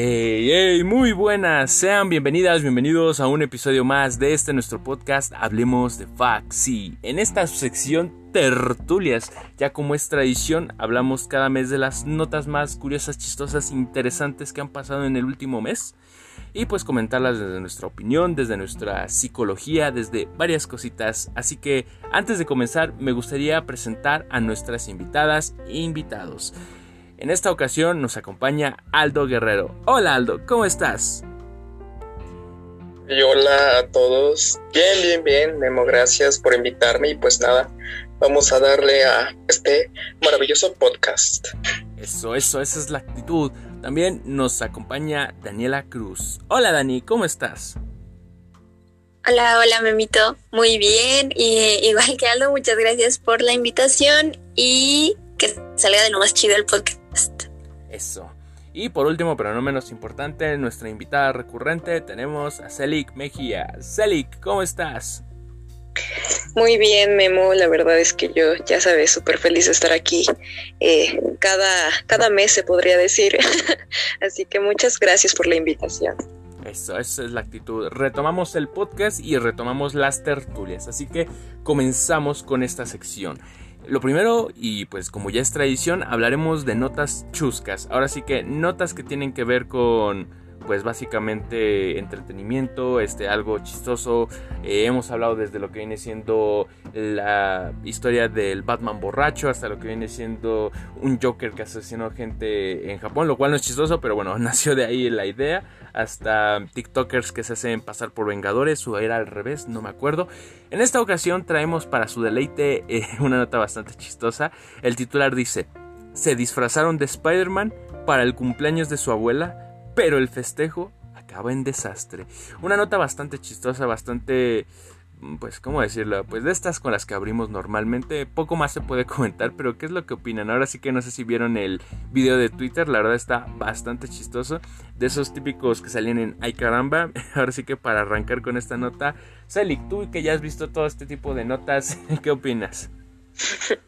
Hey, muy buenas, sean bienvenidas, bienvenidos a un episodio más de este nuestro podcast Hablemos de Faxi. En esta sección tertulias, ya como es tradición, hablamos cada mes de las notas más curiosas, chistosas, interesantes que han pasado en el último mes y pues comentarlas desde nuestra opinión, desde nuestra psicología, desde varias cositas. Así que antes de comenzar, me gustaría presentar a nuestras invitadas e invitados. En esta ocasión nos acompaña Aldo Guerrero. Hola Aldo, ¿cómo estás? Y hola a todos. Bien, bien, bien. Memo, gracias por invitarme y pues nada, vamos a darle a este maravilloso podcast. Eso, eso, esa es la actitud. También nos acompaña Daniela Cruz. Hola Dani, ¿cómo estás? Hola, hola Memito. Muy bien. Y igual que Aldo, muchas gracias por la invitación y que salga de lo más chido el podcast. Eso. Y por último, pero no menos importante, nuestra invitada recurrente tenemos a Celik Mejía. Celik, ¿cómo estás? Muy bien, Memo. La verdad es que yo, ya sabes, súper feliz de estar aquí. Eh, cada, cada mes se podría decir. Así que muchas gracias por la invitación. Eso, esa es la actitud. Retomamos el podcast y retomamos las tertulias. Así que comenzamos con esta sección. Lo primero, y pues como ya es tradición, hablaremos de notas chuscas. Ahora sí que notas que tienen que ver con pues básicamente entretenimiento, este, algo chistoso. Eh, hemos hablado desde lo que viene siendo la historia del Batman borracho hasta lo que viene siendo un Joker que asesinó gente en Japón, lo cual no es chistoso, pero bueno, nació de ahí la idea. Hasta TikTokers que se hacen pasar por Vengadores, o era al revés, no me acuerdo. En esta ocasión traemos para su deleite eh, una nota bastante chistosa. El titular dice, se disfrazaron de Spider-Man para el cumpleaños de su abuela pero el festejo acaba en desastre. Una nota bastante chistosa, bastante mm, pues, ¿cómo decirlo? Pues de estas con las que abrimos normalmente, poco más se puede comentar, pero ¿qué es lo que opinan? Ahora sí que no sé si vieron el video de Twitter, la verdad está bastante chistoso, de esos típicos que salían en Ay caramba, ahora sí que para arrancar con esta nota, Selig, tú que ya has visto todo este tipo de notas, ¿qué opinas?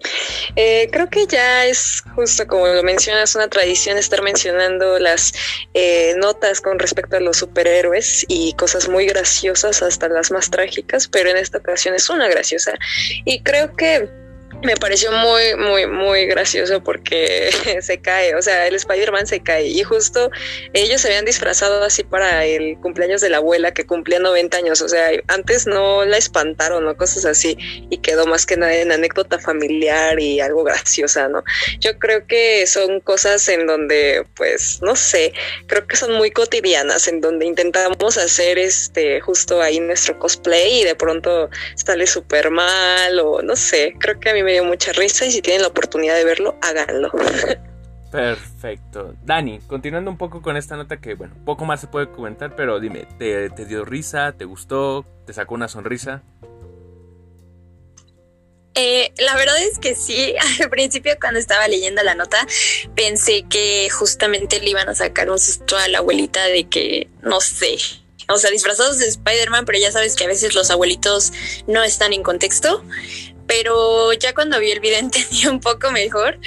Eh, creo que ya es justo como lo mencionas, una tradición estar mencionando las eh, notas con respecto a los superhéroes y cosas muy graciosas hasta las más trágicas, pero en esta ocasión es una graciosa. Y creo que me pareció muy, muy, muy gracioso porque se cae, o sea, el Spider-Man se cae y justo ellos se habían disfrazado así para el cumpleaños de la abuela que cumplía 90 años, o sea, antes no la espantaron o cosas así y quedó más que nada en anécdota familiar y algo graciosa, ¿no? Yo creo que son cosas en donde, pues, no sé, creo que son muy cotidianas, en donde intentamos hacer este, justo ahí nuestro cosplay y de pronto sale súper mal o no sé, creo que a mí me dio mucha risa y si tienen la oportunidad de verlo, háganlo. Perfecto. Dani, continuando un poco con esta nota que, bueno, poco más se puede comentar, pero dime, ¿te, dio risa? ¿Te gustó? ¿Te sacó una sonrisa? Eh, la verdad es que sí, al principio cuando estaba leyendo la nota pensé que justamente le iban a sacar un susto a la abuelita de que, no sé, o sea, disfrazados de Spider-Man, pero ya sabes que a veces los abuelitos no están en contexto pero ya cuando vi el video entendí un poco mejor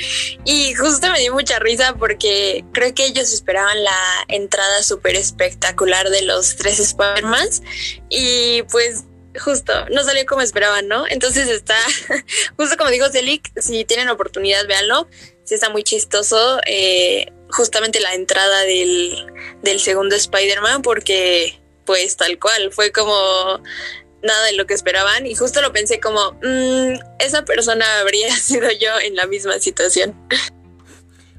y justo me dio mucha risa porque creo que ellos esperaban la entrada súper espectacular de los tres Spider-Mans y pues justo no salió como esperaban, ¿no? Entonces está, justo como dijo Celik, si tienen oportunidad, véanlo, sí está muy chistoso. Eh, justamente la entrada del, del segundo Spider-Man porque pues tal cual fue como nada de lo que esperaban y justo lo pensé como, mmm, esa persona habría sido yo en la misma situación.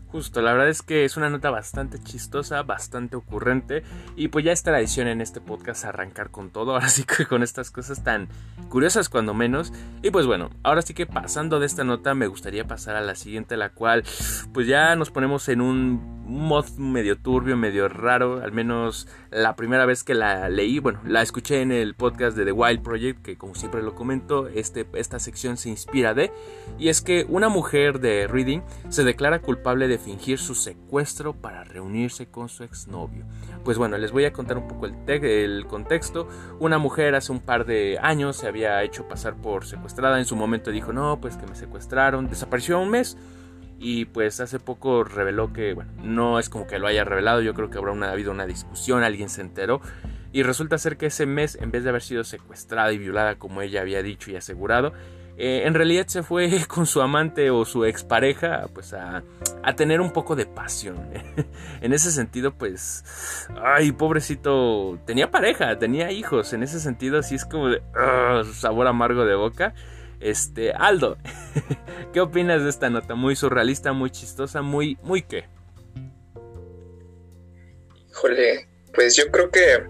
Justo, la verdad es que es una nota bastante chistosa, bastante ocurrente y pues ya es tradición en este podcast arrancar con todo, ahora sí que con estas cosas tan curiosas cuando menos. Y pues bueno, ahora sí que pasando de esta nota me gustaría pasar a la siguiente, la cual pues ya nos ponemos en un mod medio turbio, medio raro, al menos la primera vez que la leí, bueno, la escuché en el podcast de The Wild Project, que como siempre lo comento, este, esta sección se inspira de, y es que una mujer de Reading se declara culpable de fingir su secuestro para reunirse con su exnovio. Pues bueno, les voy a contar un poco el, el contexto. Una mujer hace un par de años se había hecho pasar por secuestrada, en su momento dijo, no, pues que me secuestraron, desapareció un mes y pues hace poco reveló que, bueno, no es como que lo haya revelado, yo creo que habrá una, habido una discusión, alguien se enteró. Y resulta ser que ese mes, en vez de haber sido secuestrada y violada como ella había dicho y asegurado, eh, en realidad se fue con su amante o su expareja pues a, a tener un poco de pasión. en ese sentido pues, ay pobrecito, tenía pareja, tenía hijos, en ese sentido así es como de sabor amargo de boca. Este, Aldo, ¿qué opinas de esta nota? Muy surrealista, muy chistosa, muy, muy qué? Híjole, pues yo creo que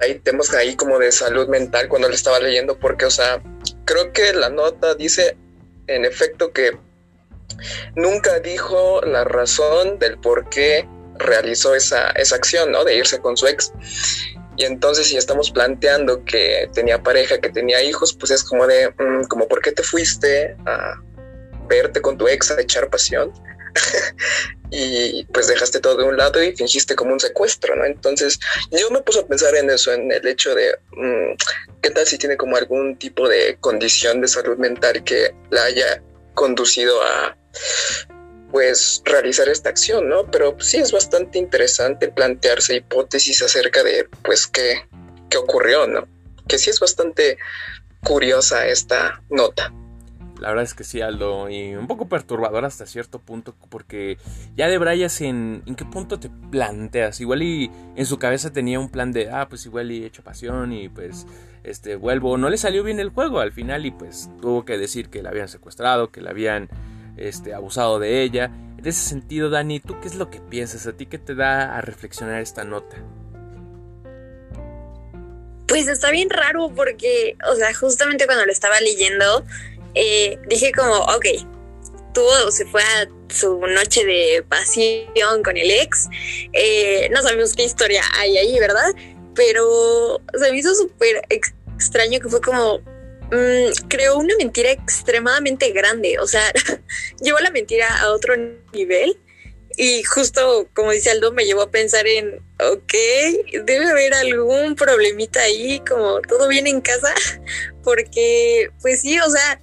hay temas ahí como de salud mental cuando lo estaba leyendo, porque, o sea, creo que la nota dice en efecto que nunca dijo la razón del por qué realizó esa, esa acción, ¿no? De irse con su ex. Y entonces si estamos planteando que tenía pareja, que tenía hijos, pues es como de, mm, como, ¿por qué te fuiste a verte con tu ex a echar pasión? y pues dejaste todo de un lado y fingiste como un secuestro, ¿no? Entonces yo me puse a pensar en eso, en el hecho de mm, qué tal si tiene como algún tipo de condición de salud mental que la haya conducido a pues realizar esta acción, ¿no? Pero sí es bastante interesante plantearse hipótesis acerca de pues qué, qué ocurrió, ¿no? Que sí es bastante curiosa esta nota. La verdad es que sí, Aldo, y un poco perturbador hasta cierto punto, porque ya de Brayas en, en qué punto te planteas. Igual y en su cabeza tenía un plan de, ah, pues igual y he hecho pasión y pues este vuelvo. No le salió bien el juego al final y pues tuvo que decir que la habían secuestrado, que la habían este, abusado de ella. En ese sentido, Dani, ¿tú qué es lo que piensas? ¿A ti qué te da a reflexionar esta nota? Pues está bien raro porque, o sea, justamente cuando lo estaba leyendo, eh, dije como, ok, tuvo, se fue a su noche de pasión con el ex. Eh, no sabemos qué historia hay ahí, ¿verdad? Pero se me hizo súper extraño que fue como, mm, creó una mentira extremadamente grande. O sea, llevó la mentira a otro nivel. Y justo como dice Aldo, me llevó a pensar en, ok, debe haber algún problemita ahí, como todo bien en casa, porque pues sí, o sea,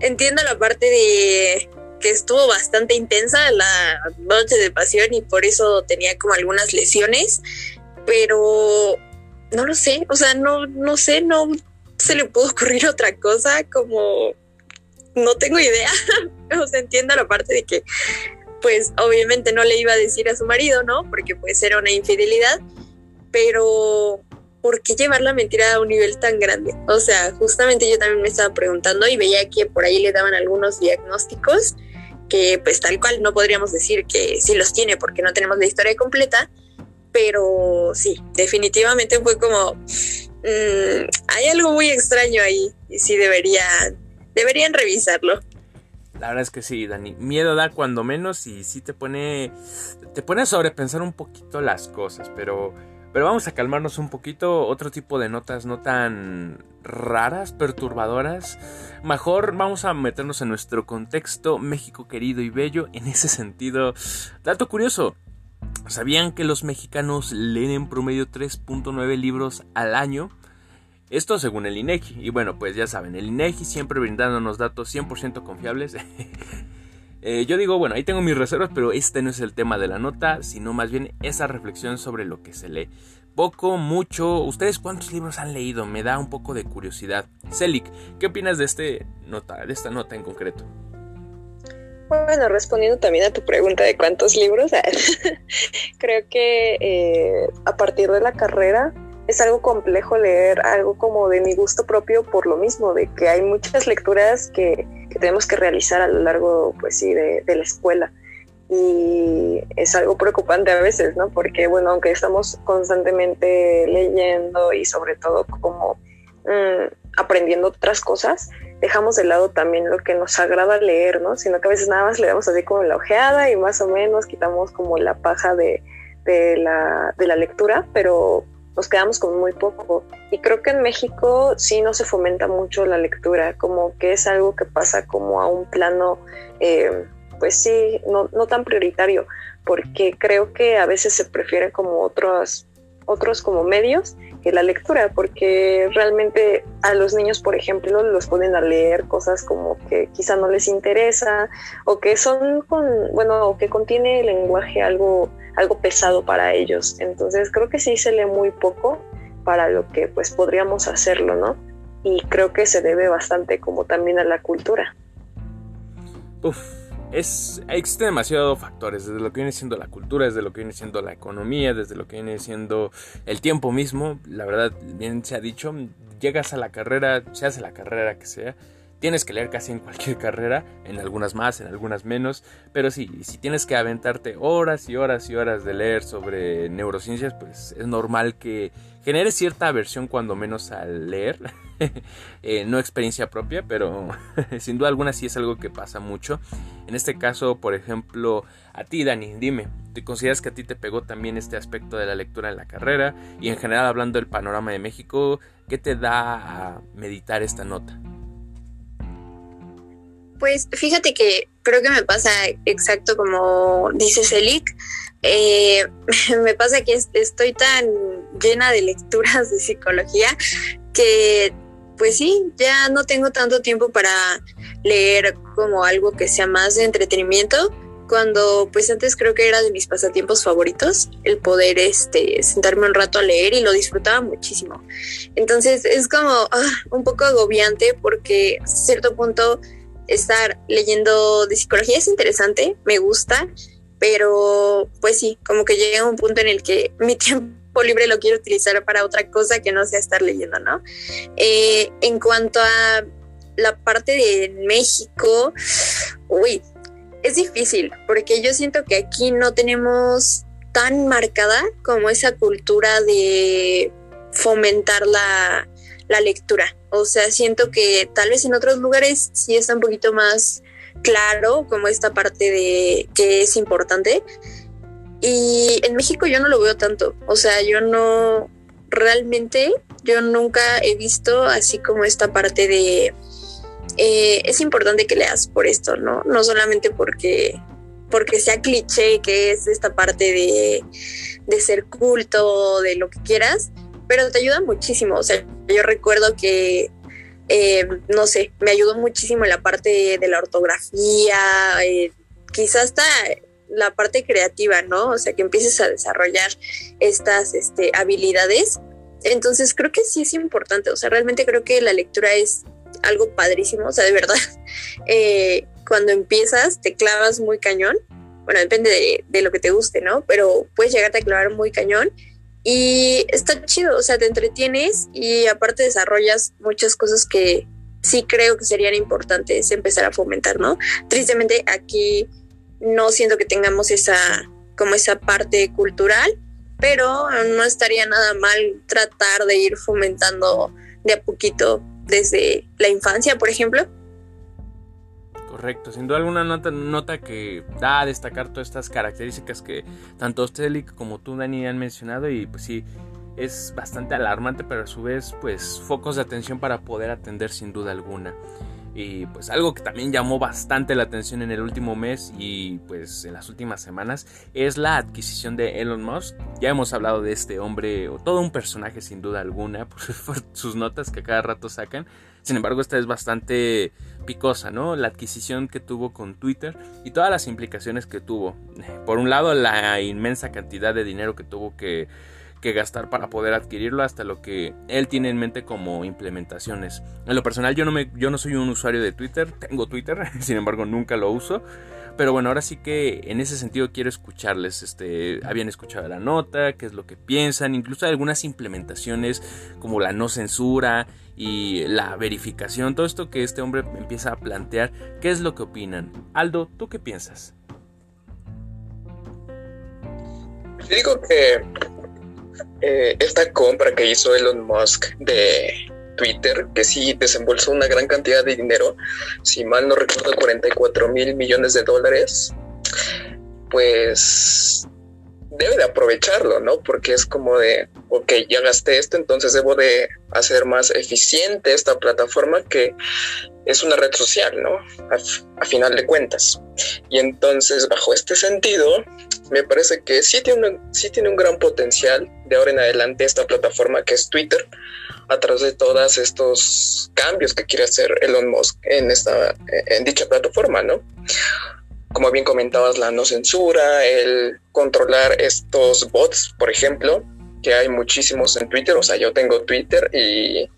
entiendo la parte de que estuvo bastante intensa la noche de pasión y por eso tenía como algunas lesiones, pero no lo sé, o sea, no, no sé, no se le pudo ocurrir otra cosa, como no tengo idea, o sea, entiendo la parte de que pues obviamente no le iba a decir a su marido, ¿no? Porque pues era una infidelidad, pero ¿por qué llevar la mentira a un nivel tan grande? O sea, justamente yo también me estaba preguntando y veía que por ahí le daban algunos diagnósticos que pues tal cual no podríamos decir que sí los tiene porque no tenemos la historia completa, pero sí, definitivamente fue como, mm, hay algo muy extraño ahí y sí deberían, deberían revisarlo. La verdad es que sí, Dani. Miedo da cuando menos y sí te pone. Te pone a sobrepensar un poquito las cosas. Pero pero vamos a calmarnos un poquito, otro tipo de notas no tan raras, perturbadoras. Mejor vamos a meternos en nuestro contexto México querido y bello. En ese sentido, dato curioso. ¿Sabían que los mexicanos leen en promedio 3.9 libros al año? Esto según el INEGI. Y bueno, pues ya saben, el INEGI siempre brindándonos datos 100% confiables. Eh, yo digo, bueno, ahí tengo mis reservas, pero este no es el tema de la nota, sino más bien esa reflexión sobre lo que se lee. Poco, mucho, ¿ustedes cuántos libros han leído? Me da un poco de curiosidad. Celik, ¿qué opinas de, este nota, de esta nota en concreto? Bueno, respondiendo también a tu pregunta de cuántos libros, creo que eh, a partir de la carrera es algo complejo leer algo como de mi gusto propio por lo mismo, de que hay muchas lecturas que, tenemos que realizar a lo largo, pues sí, de, la escuela. Y es algo preocupante a veces, ¿no? Porque, bueno, aunque estamos constantemente leyendo y sobre todo como mm, aprendiendo otras cosas, dejamos de lado también lo que nos agrada leer, ¿no? Sino que a veces nada más le damos así como la ojeada y más o menos quitamos como la paja de la lectura, pero nos quedamos con muy poco. Y creo que en México sí no se fomenta mucho la lectura, como que es algo que pasa como a un plano, eh, pues sí, no, no, tan prioritario, porque creo que a veces se prefieren como otros, otros como medios que la lectura, porque realmente a los niños, por ejemplo, los ponen a leer cosas como que quizá no les interesa o que son con, bueno, o que contiene el lenguaje algo, algo pesado para ellos. Entonces creo que sí se lee muy poco para lo que pues podríamos hacerlo, ¿no? Y creo que se debe bastante como también a la cultura. Uf, es, existen demasiados factores, desde lo que viene siendo la cultura, desde lo que viene siendo la economía, desde lo que viene siendo el tiempo mismo. La verdad, bien se ha dicho, llegas a la carrera, se hace la carrera que sea, tienes que leer casi en cualquier carrera, en algunas más, en algunas menos, pero sí, si tienes que aventarte horas y horas y horas de leer sobre neurociencias, pues es normal que genere cierta aversión cuando menos al leer. Eh, no experiencia propia, pero sin duda alguna sí es algo que pasa mucho. En este caso, por ejemplo, a ti, Dani, dime, ¿te consideras que a ti te pegó también este aspecto de la lectura en la carrera? Y en general, hablando del panorama de México, ¿qué te da a meditar esta nota? Pues fíjate que creo que me pasa exacto como dice Celic. Eh, me pasa que estoy tan llena de lecturas de psicología que pues sí, ya no tengo tanto tiempo para leer como algo que sea más de entretenimiento, cuando pues antes creo que era de mis pasatiempos favoritos el poder este sentarme un rato a leer y lo disfrutaba muchísimo. Entonces es como ah, un poco agobiante porque a cierto punto estar leyendo de psicología es interesante, me gusta, pero pues sí, como que llega un punto en el que mi tiempo libre lo quiero utilizar para otra cosa que no sea estar leyendo, ¿no? Eh, en cuanto a la parte de México, uy, es difícil, porque yo siento que aquí no tenemos tan marcada como esa cultura de fomentar la, la lectura. O sea, siento que tal vez en otros lugares sí está un poquito más claro como esta parte de que es importante. Y en México yo no lo veo tanto. O sea, yo no realmente, yo nunca he visto así como esta parte de eh, es importante que leas por esto, ¿no? No solamente porque porque sea cliché que es esta parte de, de ser culto, de lo que quieras, pero te ayuda muchísimo. O sea, yo recuerdo que, eh, no sé, me ayudó muchísimo en la parte de la ortografía, eh, quizás hasta la parte creativa, ¿no? O sea, que empieces a desarrollar estas este, habilidades. Entonces creo que sí es importante, o sea, realmente creo que la lectura es algo padrísimo, o sea, de verdad, eh, cuando empiezas te clavas muy cañón, bueno, depende de, lo que te guste, ¿no? Pero puedes llegarte a clavar muy cañón y está chido, o sea, te entretienes y aparte desarrollas muchas cosas que sí creo que serían importantes empezar a fomentar, ¿no? Tristemente aquí no siento que tengamos esa como esa parte cultural, pero no estaría nada mal tratar de ir fomentando de a poquito desde la infancia, por ejemplo. Correcto, sin duda alguna nota, nota que da a destacar todas estas características que tanto usted como tú, Dani, han mencionado y pues sí, es bastante alarmante, pero a su vez pues focos de atención para poder atender sin duda alguna. Y pues algo que también llamó bastante la atención en el último mes y pues en las últimas semanas es la adquisición de Elon Musk. Ya hemos hablado de este hombre, o todo un personaje sin duda alguna, por sus notas que cada rato sacan. Sin embargo, esta es bastante picosa, ¿no? La adquisición que tuvo con Twitter y todas las implicaciones que tuvo. Por un lado, la inmensa cantidad de dinero que tuvo que, gastar para poder adquirirlo hasta lo que él tiene en mente como implementaciones. En lo personal yo no, me, yo no soy un usuario de Twitter, tengo Twitter, sin embargo nunca lo uso. Pero bueno, ahora sí que en ese sentido quiero escucharles. Este, habían escuchado la nota, qué es lo que piensan, incluso algunas implementaciones como la no censura y la verificación, todo esto que este hombre empieza a plantear, ¿qué es lo que opinan? Aldo, ¿tú qué piensas? Yo digo que eh, esta compra que hizo Elon Musk de Twitter, que sí desembolsó una gran cantidad de dinero, si mal no recuerdo 44 mil millones de dólares, pues debe de aprovecharlo, ¿no? Porque es como de, ok, ya gasté esto, entonces debo de hacer más eficiente esta plataforma que es una red social, ¿no? A, final de cuentas. Y entonces, bajo este sentido, me parece que sí tiene, un, sí tiene un gran potencial de ahora en adelante esta plataforma que es Twitter, a través de todos estos cambios que quiere hacer Elon Musk en, esta, en dicha plataforma, ¿no? Como bien comentabas, la no censura, el controlar estos bots, por ejemplo, que hay muchísimos en Twitter, o sea, yo tengo Twitter y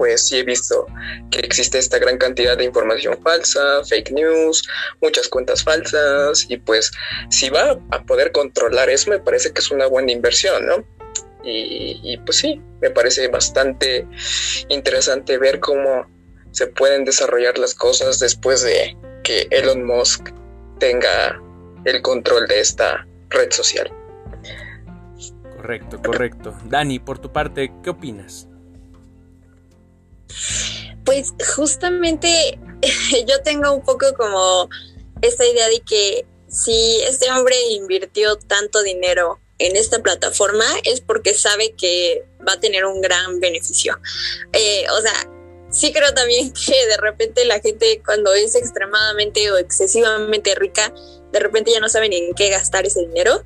pues sí he visto que existe esta gran cantidad de información falsa, fake news, muchas cuentas falsas y pues si va a poder controlar eso me parece que es una buena inversión, ¿no? Y, pues sí, me parece bastante interesante ver cómo se pueden desarrollar las cosas después de que Elon Musk tenga el control de esta red social. Correcto, correcto. Dani, por tu parte, ¿qué opinas? Pues justamente yo tengo un poco como esta idea de que si este hombre invirtió tanto dinero en esta plataforma es porque sabe que va a tener un gran beneficio. Eh, o sea, sí creo también que de repente la gente cuando es extremadamente o excesivamente rica, de repente ya no saben en qué gastar ese dinero.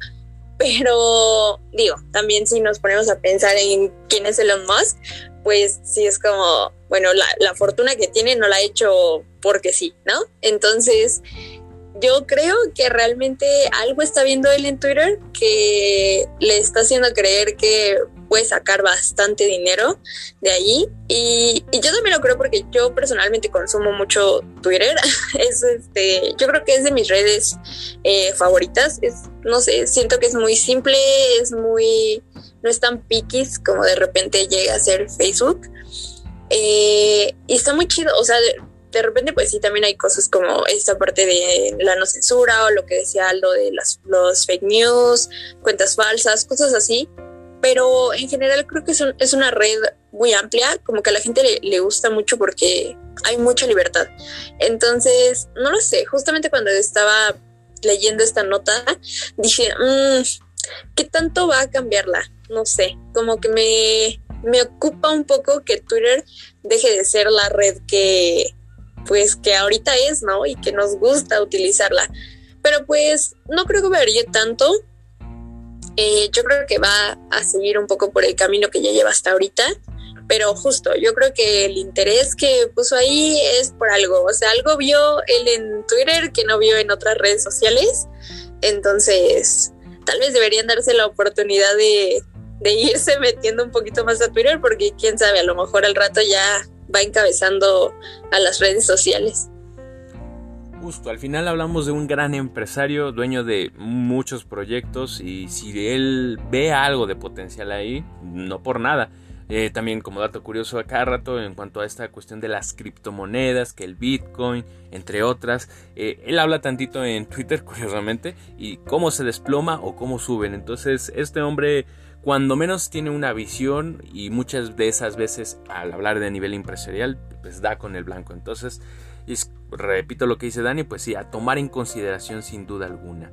Pero digo, también si nos ponemos a pensar en quién es Elon Musk, pues sí es como, bueno, la, la fortuna que tiene no la ha hecho porque sí, ¿no? Entonces, yo creo que realmente algo está viendo él en Twitter que le está haciendo creer que puede sacar bastante dinero de allí. Y, yo también lo creo porque yo personalmente consumo mucho Twitter. es este, yo creo que es de mis redes eh, favoritas. Es, no sé, siento que es muy simple, es muy, no es tan piquis como de repente llega a ser Facebook. Eh, y está muy chido, o sea, de repente pues sí también hay cosas como esta parte de la no censura o lo que decía Aldo de las, los fake news, cuentas falsas, cosas así. Pero en general creo que es, una red muy amplia, como que a la gente le, gusta mucho porque hay mucha libertad. Entonces, no lo sé, justamente cuando estaba leyendo esta nota, dije, mmm, ¿qué tanto va a cambiarla? No sé, como que me, me ocupa un poco que Twitter deje de ser la red que, pues que ahorita es, ¿no? Y que nos gusta utilizarla. Pero pues no creo que varíe tanto. Eh, yo creo que va a seguir un poco por el camino que ya lleva hasta ahorita. Pero justo, yo creo que el interés que puso ahí es por algo. O sea, algo vio él en Twitter que no vio en otras redes sociales. Entonces, tal vez deberían darse la oportunidad de, de irse metiendo un poquito más a Twitter porque quién sabe, a lo mejor al rato ya va encabezando a las redes sociales. Justo, al final hablamos de un gran empresario, dueño de muchos proyectos y si él ve algo de potencial ahí, no por nada. Eh, también como dato curioso a cada rato en cuanto a esta cuestión de las criptomonedas, que el Bitcoin, entre otras, eh, él habla tantito en Twitter, curiosamente, y cómo se desploma o cómo suben. Entonces, este hombre cuando menos tiene una visión y muchas de esas veces al hablar de nivel empresarial pues da con el blanco. Entonces, repito lo que dice Dani, pues sí, a tomar en consideración sin duda alguna.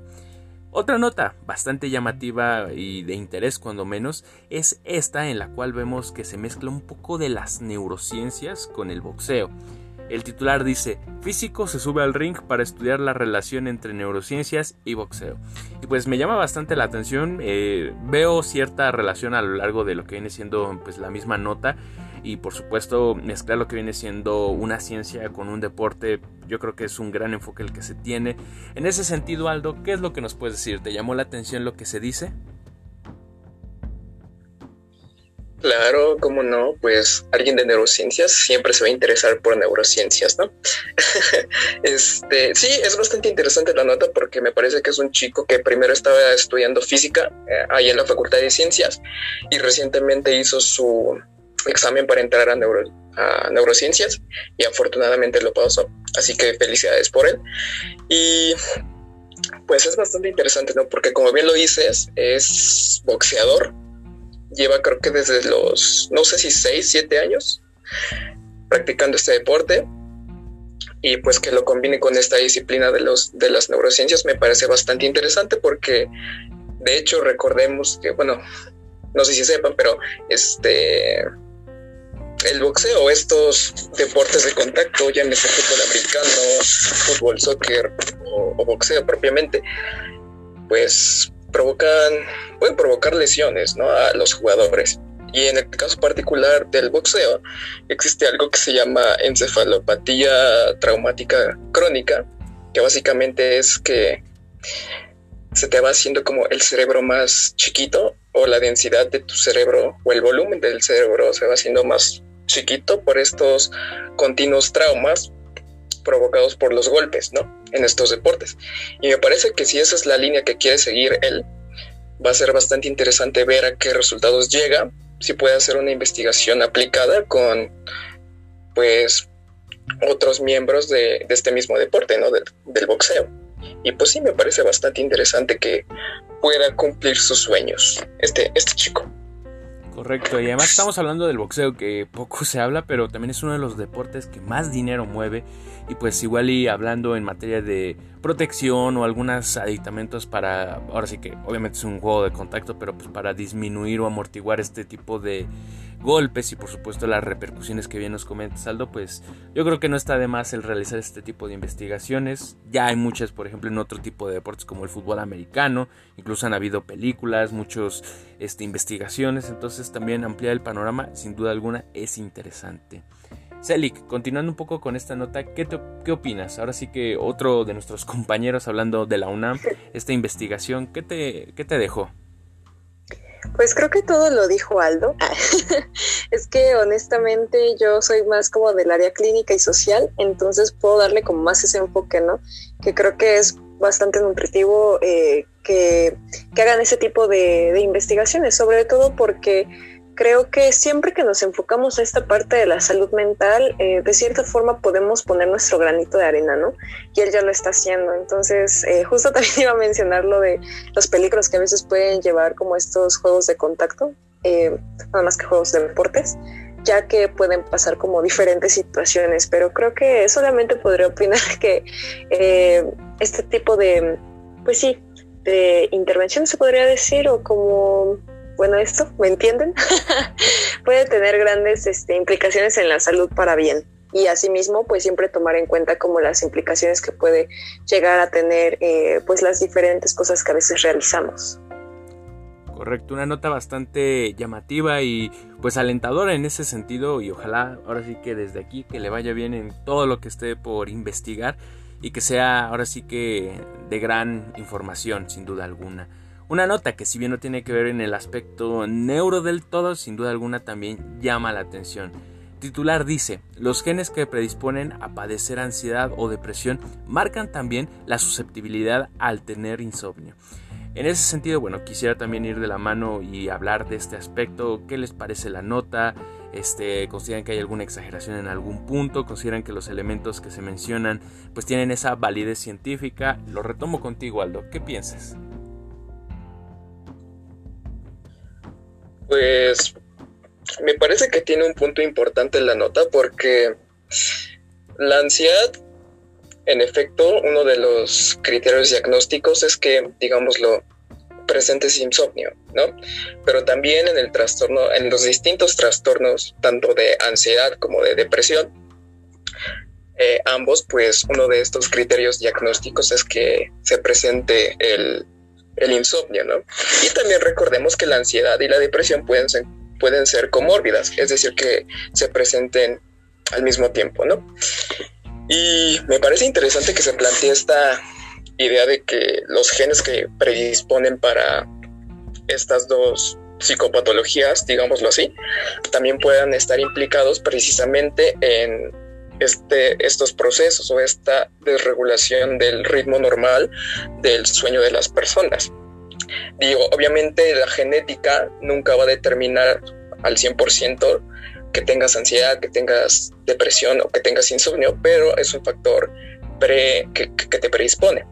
Otra nota bastante llamativa y de interés cuando menos es esta en la cual vemos que se mezcla un poco de las neurociencias con el boxeo. El titular dice, físico se sube al ring para estudiar la relación entre neurociencias y boxeo. Y pues me llama bastante la atención, eh, veo cierta relación a lo largo de lo que viene siendo pues la misma nota y por supuesto mezclar lo que viene siendo una ciencia con un deporte, yo creo que es un gran enfoque el que se tiene. En ese sentido, Aldo, ¿qué es lo que nos puedes decir? ¿Te llamó la atención lo que se dice? Claro, cómo no, pues alguien de neurociencias siempre se va a interesar por neurociencias, ¿no? este, sí, es bastante interesante la nota porque me parece que es un chico que primero estaba estudiando física eh, ahí en la Facultad de Ciencias y recientemente hizo su examen para entrar a, a neurociencias y afortunadamente lo pasó. Así que felicidades por él. Y pues es bastante interesante, ¿no? Porque como bien lo dices, es boxeador lleva creo que desde los, no sé si 6, 7 años practicando este deporte. Y pues que lo combine con esta disciplina de, los, de las neurociencias me parece bastante interesante porque de hecho recordemos que, bueno, no sé si sepan, pero este el boxeo, estos deportes de contacto, ya en este fútbol americano, fútbol, soccer o boxeo propiamente, pues provocan, pueden provocar lesiones ¿no? a los jugadores. Y en el caso particular del boxeo, existe algo que se llama encefalopatía traumática crónica, que básicamente es que se te va haciendo como el cerebro más chiquito o la densidad de tu cerebro o el volumen del cerebro se va haciendo más chiquito por estos continuos traumas provocados por los golpes, ¿no? En estos deportes. Y me parece que si esa es la línea que quiere seguir él, va a ser bastante interesante ver a qué resultados llega, si puede hacer una investigación aplicada con, pues, otros miembros de, este mismo deporte, ¿no? Del, del boxeo. Y pues sí, me parece bastante interesante que pueda cumplir sus sueños este, este chico. Correcto, y además estamos hablando del boxeo que poco se habla, pero también es uno de los deportes que más dinero mueve. Y pues igual y hablando en materia de protección o algunos aditamentos para, ahora sí que obviamente es un juego de contacto, pero pues para disminuir o amortiguar este tipo de golpes y por supuesto las repercusiones que bien nos comenta Saldo, pues yo creo que no está de más el realizar este tipo de investigaciones. Ya hay muchas, por ejemplo, en otro tipo de deportes como el fútbol americano, incluso han habido películas, muchas este, investigaciones, entonces también ampliar el panorama sin duda alguna es interesante. Celik, continuando un poco con esta nota, ¿qué, ¿qué opinas? Ahora sí que otro de nuestros compañeros hablando de la UNAM, esta investigación, ¿qué te, qué te dejó? Pues creo que todo lo dijo Aldo. es que honestamente yo soy más como del área clínica y social, entonces puedo darle como más ese enfoque, ¿no? Que creo que es bastante nutritivo eh, que, que, hagan ese tipo de, de investigaciones, sobre todo porque creo que siempre que nos enfocamos a esta parte de la salud mental, eh, de cierta forma podemos poner nuestro granito de arena, ¿no? Y él ya lo está haciendo. Entonces, eh, justo también iba a mencionar lo de los peligros que a veces pueden llevar como estos juegos de contacto, eh, nada más que juegos de deportes ya que pueden pasar como diferentes situaciones, pero creo que solamente podría opinar que este tipo de, pues sí, de intervención se podría decir, o como bueno, esto, ¿me entienden? Puede tener grandes este, implicaciones en la salud para bien. Y asimismo, pues siempre tomar en cuenta como las implicaciones que puede llegar a tener eh, pues las diferentes cosas que a veces realizamos. Correcto, una nota bastante llamativa y pues alentadora en ese sentido y ojalá ahora sí que desde aquí que le vaya bien en todo lo que esté por investigar y que sea ahora sí que de gran información sin duda alguna. Una nota que si bien no tiene que ver en el aspecto neuro del todo, sin duda alguna también llama la atención. Titular dice, los genes que predisponen a padecer ansiedad o depresión marcan también la susceptibilidad al tener insomnio. En ese sentido, bueno, quisiera también ir de la mano y hablar de este aspecto. ¿Qué les parece la nota? Este, ¿Consideran que hay alguna exageración en algún punto? ¿Consideran que los elementos que se mencionan pues tienen esa validez científica? Lo retomo contigo, Aldo. ¿Qué piensas? Pues me parece que tiene un punto importante en la nota porque la ansiedad, en efecto, uno de los criterios diagnósticos es que, digámoslo, presentes insomnio, ¿no? Pero también en el trastorno, en los distintos trastornos, tanto de ansiedad como de depresión, eh, ambos, pues uno de estos criterios diagnósticos es que se presente el el insomnio, ¿no? Y también recordemos que la ansiedad y la depresión pueden ser, pueden ser comórbidas, es decir, que se presenten al mismo tiempo, ¿no? Y me parece interesante que se plantee esta idea de que los genes que predisponen para estas dos psicopatologías, digámoslo así, también puedan estar implicados precisamente en este, estos procesos o esta desregulación del ritmo normal del sueño de las personas. Digo, obviamente la genética nunca va a determinar al 100% que tengas ansiedad, que tengas depresión o que tengas insomnio, pero es un factor pre, que, te predispone.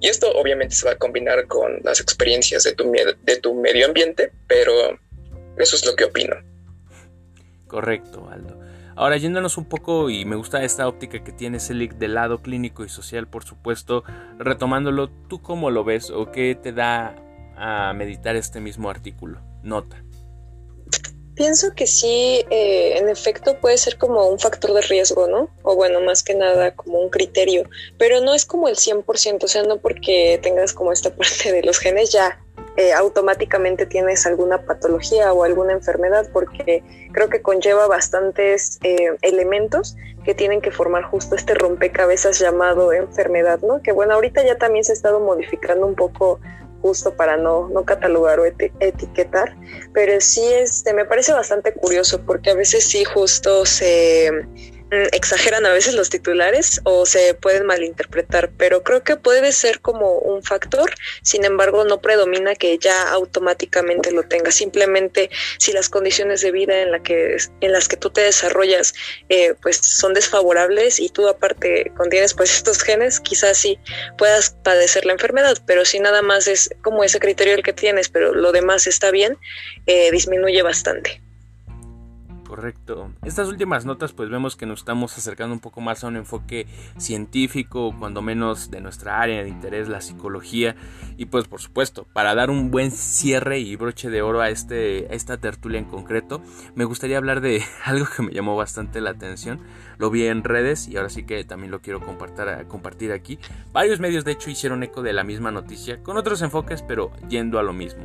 Y esto obviamente se va a combinar con las experiencias de tu, de tu medio ambiente, pero eso es lo que opino. Correcto, Aldo. Ahora, yéndonos un poco, y me gusta esta óptica que tiene Celic del lado clínico y social, por supuesto, retomándolo, ¿tú cómo lo ves o qué te da a meditar este mismo artículo? Nota. Pienso que sí, eh, en efecto puede ser como un factor de riesgo, ¿no? O bueno, más que nada como un criterio, pero no es como el 100%, o sea, no porque tengas como esta parte de los genes ya eh, automáticamente tienes alguna patología o alguna enfermedad, porque creo que conlleva bastantes eh, elementos que tienen que formar justo este rompecabezas llamado enfermedad, ¿no? Que bueno, ahorita ya también se ha estado modificando un poco justo para no, no catalogar o etiquetar, pero sí este, me parece bastante curioso porque a veces sí justo se exageran a veces los titulares o se pueden malinterpretar, pero creo que puede ser como un factor, sin embargo no predomina que ya automáticamente lo tengas, simplemente si las condiciones de vida en, la que, en las que tú te desarrollas eh, pues son desfavorables y tú aparte contienes pues estos genes, quizás sí puedas padecer la enfermedad, pero si nada más es como ese criterio el que tienes, pero lo demás está bien, eh, disminuye bastante. Correcto. Estas últimas notas pues vemos que nos estamos acercando un poco más a un enfoque científico, cuando menos de nuestra área de interés, la psicología. Y pues por supuesto, para dar un buen cierre y broche de oro a, este, esta tertulia en concreto, me gustaría hablar de algo que me llamó bastante la atención. Lo vi en redes y ahora sí que también lo quiero compartir aquí. Varios medios de hecho hicieron eco de la misma noticia, con otros enfoques pero yendo a lo mismo.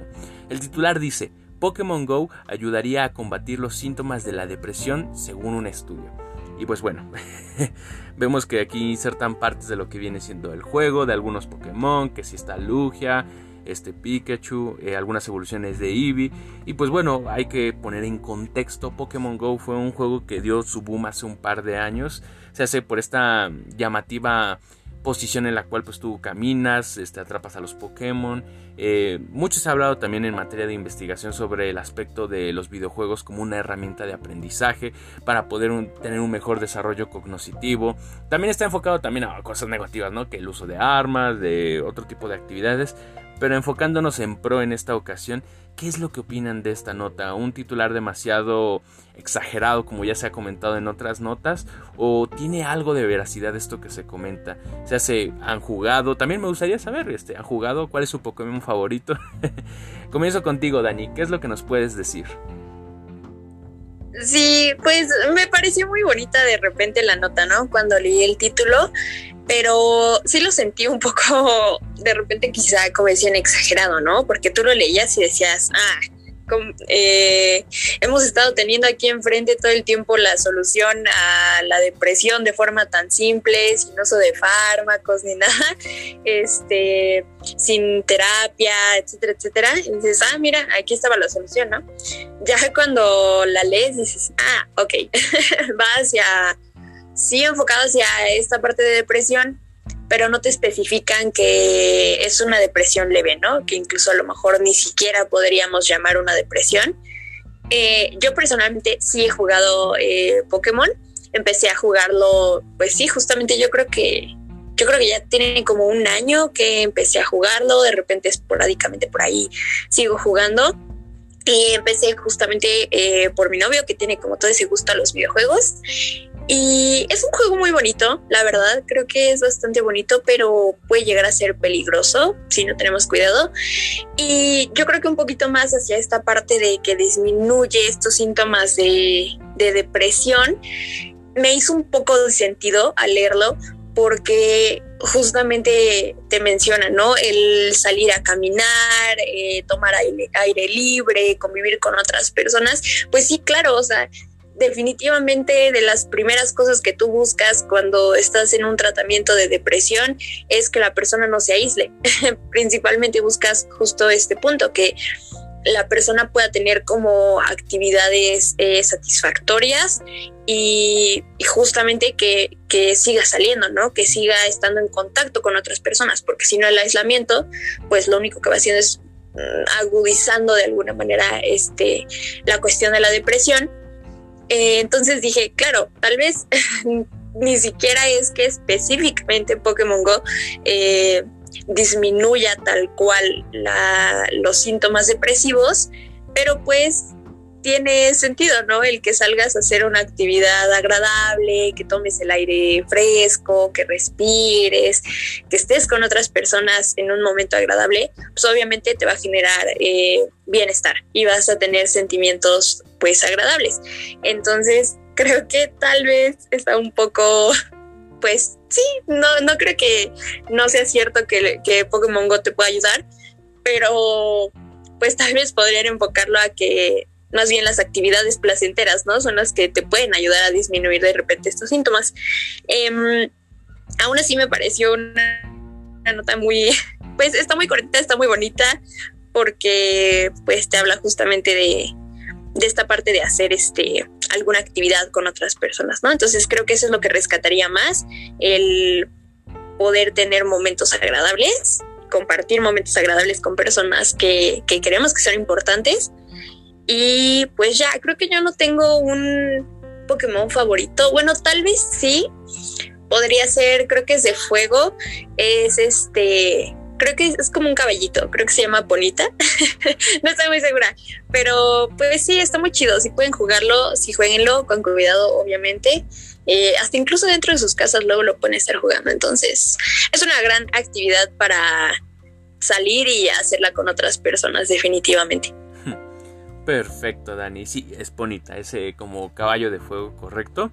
El titular dice, Pokémon Go ayudaría a combatir los síntomas de la depresión según un estudio. Y pues bueno, vemos que aquí insertan partes de lo que viene siendo el juego, de algunos Pokémon, que si está Lugia, este Pikachu, eh, algunas evoluciones de Eevee. Y pues bueno, hay que poner en contexto, Pokémon Go fue un juego que dio su boom hace un par de años. Se hace por esta llamativa posición en la cual pues tú caminas, este, atrapas a los Pokémon. Eh, mucho se ha hablado también en materia de investigación sobre el aspecto de los videojuegos como una herramienta de aprendizaje para poder tener un mejor desarrollo cognitivo. También está enfocado también a cosas negativas, ¿no? Que el uso de armas, de otro tipo de actividades. Pero enfocándonos en pro en esta ocasión, ¿qué es lo que opinan de esta nota? ¿Un titular demasiado exagerado como ya se ha comentado en otras notas? ¿O tiene algo de veracidad esto que se comenta? ¿Se hace, han jugado? También me gustaría saber, este, ¿han jugado? ¿Cuál es su Pokémon favorito? Comienzo contigo, Dani, ¿qué es lo que nos puedes decir? Sí, pues me pareció muy bonita de repente la nota, ¿no? Cuando leí el título, pero sí lo sentí un poco, de repente quizá como decían, exagerado, ¿no? Porque tú lo leías y decías, ah, eh, hemos estado teniendo aquí enfrente todo el tiempo la solución a la depresión de forma tan simple, sin uso de fármacos ni nada, este, sin terapia, etcétera, etcétera. Y dices, ah, mira, aquí estaba la solución, ¿no? Ya cuando la lees dices, ah, ok, va hacia, sí enfocado hacia esta parte de depresión, pero no te especifican que es una depresión leve, ¿no? Que incluso a lo mejor ni siquiera podríamos llamar una depresión. Eh, yo personalmente sí he jugado eh, Pokémon. Empecé a jugarlo, pues sí, justamente yo creo que yo creo que ya tiene como un año que empecé a jugarlo. De repente esporádicamente por ahí sigo jugando. Y empecé justamente eh, por mi novio que tiene como todo ese gusto a los videojuegos. Y es un juego muy bonito, la verdad, creo que es bastante bonito, pero puede llegar a ser peligroso si no tenemos cuidado. Y yo creo que un poquito más hacia esta parte de que disminuye estos síntomas de, depresión, me hizo un poco de sentido al leerlo porque justamente te menciona, ¿no? El salir a caminar, eh, tomar aire, aire, libre, convivir con otras personas. Pues sí, claro, o sea, definitivamente de las primeras cosas que tú buscas cuando estás en un tratamiento de depresión es que la persona no se aísle. Principalmente buscas justo este punto, que la persona pueda tener como actividades eh, satisfactorias y, justamente que, que, siga saliendo, ¿no? Que siga estando en contacto con otras personas, porque si no el aislamiento, pues lo único que va haciendo es mm, agudizando de alguna manera este, la cuestión de la depresión eh, entonces dije, claro, tal vez ni siquiera es que específicamente Pokémon Go eh, disminuya tal cual los síntomas depresivos, pero pues tiene sentido, ¿no? El que salgas a hacer una actividad agradable, que tomes el aire fresco, que respires, que estés con otras personas en un momento agradable, pues obviamente te va a generar eh, bienestar y vas a tener sentimientos pues agradables. Entonces, creo que tal vez está un poco, pues sí, no, no creo que no sea cierto que, que Pokémon Go te pueda ayudar, pero pues tal vez podrían enfocarlo a que más bien las actividades placenteras, ¿no? Son las que te pueden ayudar a disminuir de repente estos síntomas. Em, aún así me pareció una, nota muy, pues está muy correcta, está muy bonita, porque pues te habla justamente de, de esta parte de hacer este alguna actividad con otras personas, ¿no? Entonces creo que eso es lo que rescataría más, el poder tener momentos agradables, compartir momentos agradables con personas que, que creemos que son importantes y pues ya, creo que yo no tengo un Pokémon favorito. Bueno, tal vez sí. Podría ser, creo que es de fuego. Es este. Creo que es como un caballito. Creo que se llama Bonita. no estoy muy segura. Pero pues sí, está muy chido. Si pueden jugarlo, si jueguenlo con cuidado, obviamente. Eh, hasta incluso dentro de sus casas luego lo pueden estar jugando. Entonces, es una gran actividad para salir y hacerla con otras personas, definitivamente. Perfecto, Dani. Sí, es bonita, ese como caballo de fuego, correcto.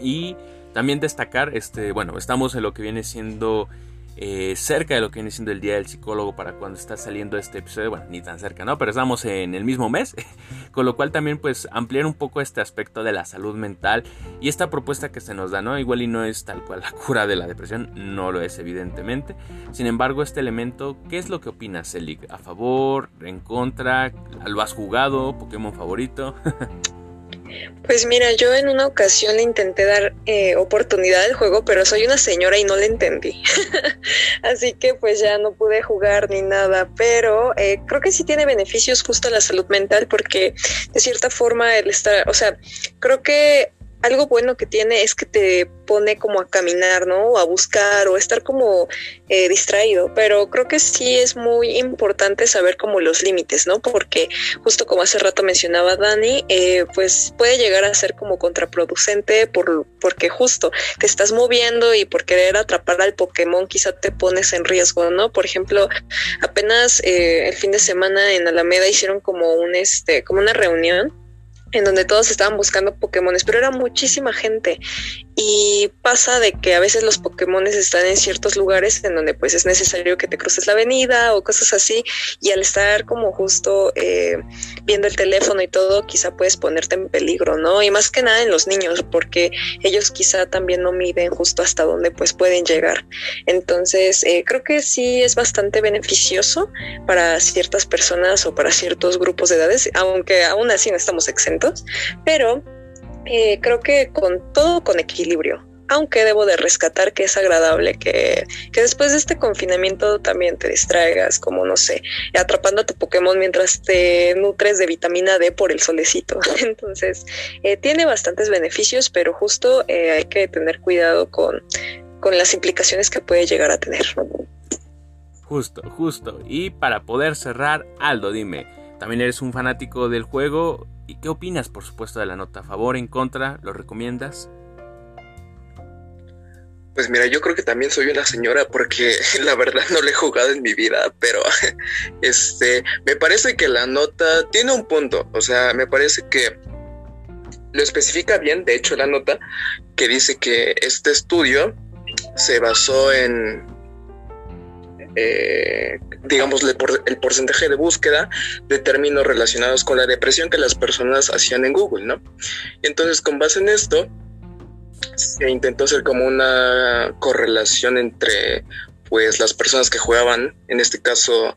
Y también destacar, este, bueno, estamos en lo que viene siendo eh, cerca de lo que viene siendo el Día del Psicólogo para cuando está saliendo este episodio, bueno, ni tan cerca, ¿no? Pero estamos en el mismo mes, con lo cual también pues ampliar un poco este aspecto de la salud mental y esta propuesta que se nos da, ¿no? Igual y no es tal cual la cura de la depresión, no lo es evidentemente. Sin embargo, este elemento, ¿qué es lo que opinas, Celic? ¿A favor? ¿En contra? ¿Lo has jugado? ¿Pokémon favorito? Pues mira, yo en una ocasión le intenté dar eh, oportunidad al juego, pero soy una señora y no le entendí. Así que pues ya no pude jugar ni nada, pero eh, creo que sí tiene beneficios justo a la salud mental porque de cierta forma el estar, o sea, creo que algo bueno que tiene es que te pone como a caminar, ¿no? O a buscar o estar como eh, distraído, pero creo que sí es muy importante saber como los límites, ¿no? Porque justo como hace rato mencionaba Dani, eh, pues puede llegar a ser como contraproducente por, porque justo te estás moviendo y por querer atrapar al Pokémon quizá te pones en riesgo, ¿no? Por ejemplo, apenas eh, el fin de semana en Alameda hicieron como un, este, como una reunión en donde todos estaban buscando Pokémones, pero era muchísima gente y pasa de que a veces los Pokémon están en ciertos lugares en donde pues es necesario que te cruces la avenida o cosas así y al estar como justo eh, viendo el teléfono y todo quizá puedes ponerte en peligro, ¿no? Y más que nada en los niños porque ellos quizá también no miden justo hasta dónde pues pueden llegar. Entonces eh, creo que sí es bastante beneficioso para ciertas personas o para ciertos grupos de edades, aunque aún así no estamos exentos, pero eh, creo que con todo con equilibrio. Aunque debo de rescatar que es agradable que, que, después de este confinamiento también te distraigas, como no sé, atrapando a tu Pokémon mientras te nutres de vitamina D por el solecito. Entonces, eh, tiene bastantes beneficios, pero justo eh, hay que tener cuidado con, con las implicaciones que puede llegar a tener. Justo, justo. Y para poder cerrar, Aldo, dime, ¿también eres un fanático del juego? ¿Y qué opinas, por supuesto, de la nota? ¿A favor, en contra? ¿Lo recomiendas? Pues mira, yo creo que también soy una señora porque la verdad no le he jugado en mi vida, pero este, me parece que la nota tiene un punto, o sea, me parece que lo especifica bien, de hecho la nota, que dice que este estudio se basó en eh, digamos, el porcentaje de búsqueda de términos relacionados con la depresión que las personas hacían en Google, ¿no? Y entonces, con base en esto, se intentó hacer como una correlación entre, pues, las personas que jugaban, en este caso,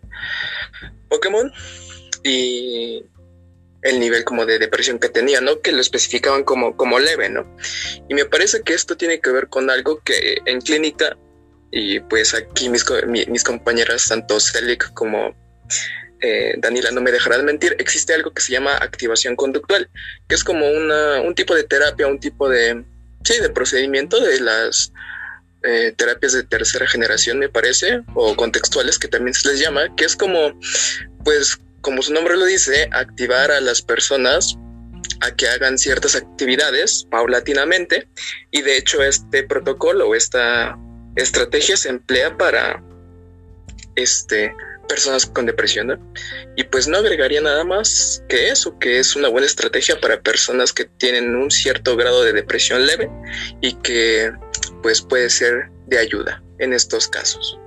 Pokémon, y el nivel como de depresión que tenía, ¿no? Que lo especificaban como, como leve, ¿no? Y me parece que esto tiene que ver con algo que en clínica y pues aquí mis, mis compañeras, tanto Celic como eh, Daniela, no me dejarán mentir, existe algo que se llama activación conductual, que es como una, un tipo de terapia, un tipo de, sí, de procedimiento de las eh, terapias de tercera generación, me parece, o contextuales, que también se les llama, que es como, pues, como su nombre lo dice, activar a las personas a que hagan ciertas actividades paulatinamente y de hecho este protocolo o esta estrategia se emplea para este personas con depresión y pues no agregaría nada más que eso que es una buena estrategia para personas que tienen un cierto grado de depresión leve y que pues puede ser de ayuda en estos casos.